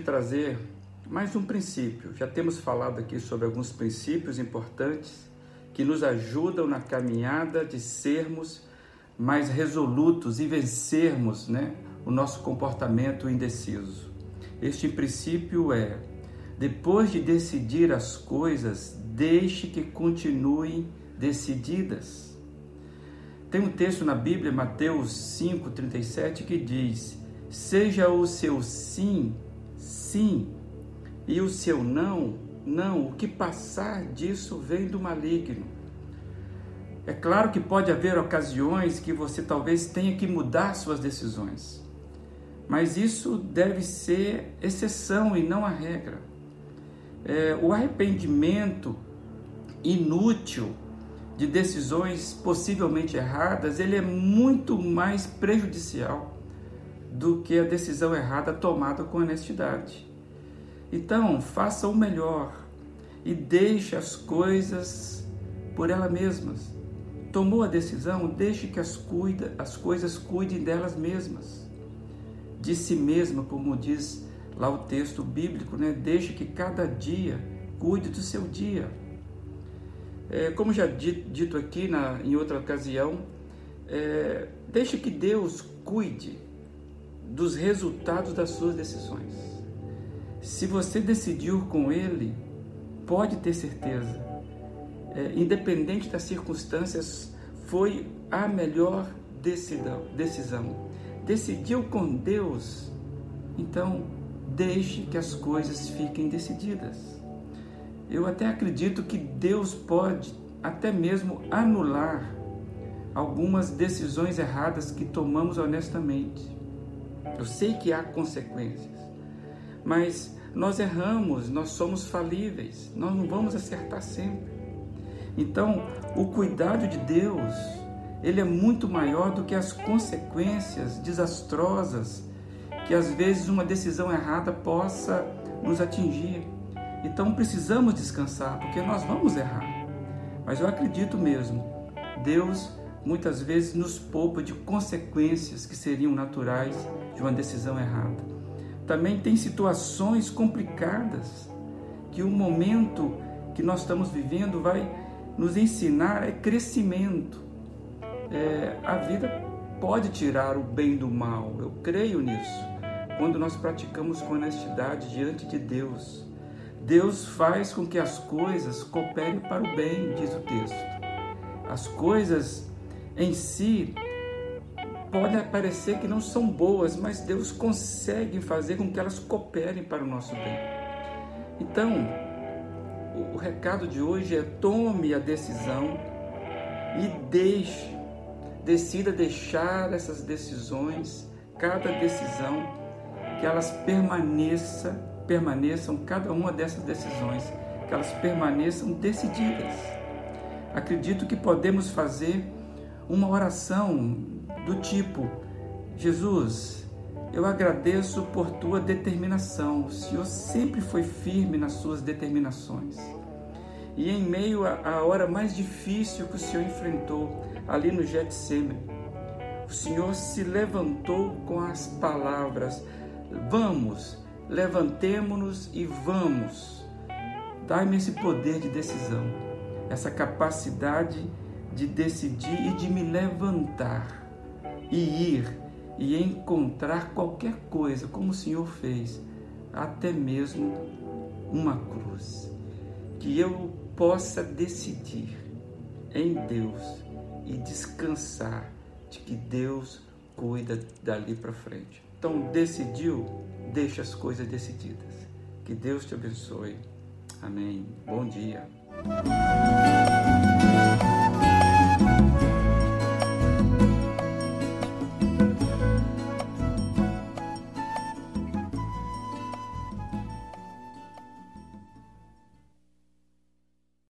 desejo trazer mais um princípio. Já temos falado aqui sobre alguns princípios importantes que nos ajudam na caminhada de sermos mais resolutos e vencermos né, o nosso comportamento indeciso. Este princípio é: depois de decidir as coisas, deixe que continuem decididas. Tem um texto na Bíblia, Mateus 5,37, que diz: Seja o seu sim, sim, e o seu não, não. O que passar disso vem do maligno. É claro que pode haver ocasiões que você talvez tenha que mudar suas decisões, mas isso deve ser exceção e não a regra. É, o arrependimento inútil de decisões possivelmente erradas, ele é muito mais prejudicial do que a decisão errada tomada com honestidade. Então, faça o melhor e deixe as coisas por elas mesmas. Tomou a decisão, deixe que as, cuida, as coisas cuidem delas mesmas. De si mesma, como diz lá o texto bíblico, né? deixe que cada dia cuide do seu dia. É, como já dito aqui na, em outra ocasião, é, deixe que Deus cuide dos resultados das suas decisões. Se você decidiu com Ele, pode ter certeza, é, independente das circunstâncias, foi a melhor decisão, decisão. Decidiu com Deus, então deixe que as coisas fiquem decididas. Eu até acredito que Deus pode até mesmo anular algumas decisões erradas que tomamos honestamente. Eu sei que há consequências, mas nós erramos, nós somos falíveis, nós não vamos acertar sempre. Então, o cuidado de Deus, ele é muito maior do que as consequências desastrosas que às vezes uma decisão errada possa nos atingir. Então precisamos descansar, porque nós vamos errar. Mas eu acredito mesmo, Deus muitas vezes nos poupa de consequências que seriam naturais de uma decisão errada. Também tem situações complicadas que o momento que nós estamos vivendo vai nos ensinar é crescimento. É, a vida pode tirar o bem do mal, eu creio nisso. Quando nós praticamos com honestidade diante de Deus, Deus faz com que as coisas cooperem para o bem, diz o texto. As coisas em si podem parecer que não são boas, mas Deus consegue fazer com que elas cooperem para o nosso bem. Então, o, recado de hoje é tome a decisão e deixe, decida deixar essas decisões, cada decisão, que elas permaneça, permaneçam, cada uma dessas decisões, que elas permaneçam decididas. Acredito que podemos fazer uma oração do tipo: Jesus, eu agradeço por tua determinação. O Senhor sempre foi firme nas suas determinações. E em meio à hora mais difícil que o Senhor enfrentou, ali no Getsemane, o Senhor se levantou com as palavras: Vamos, levantemo-nos e vamos. Dai-me esse poder de decisão, essa capacidade de decidir e de me levantar e ir e encontrar qualquer coisa, como o Senhor fez, até mesmo uma cruz. Que eu possa decidir em Deus e descansar de que Deus cuida dali para frente. Então, decidiu, deixa as coisas decididas. Que Deus te abençoe. Amém. Bom dia.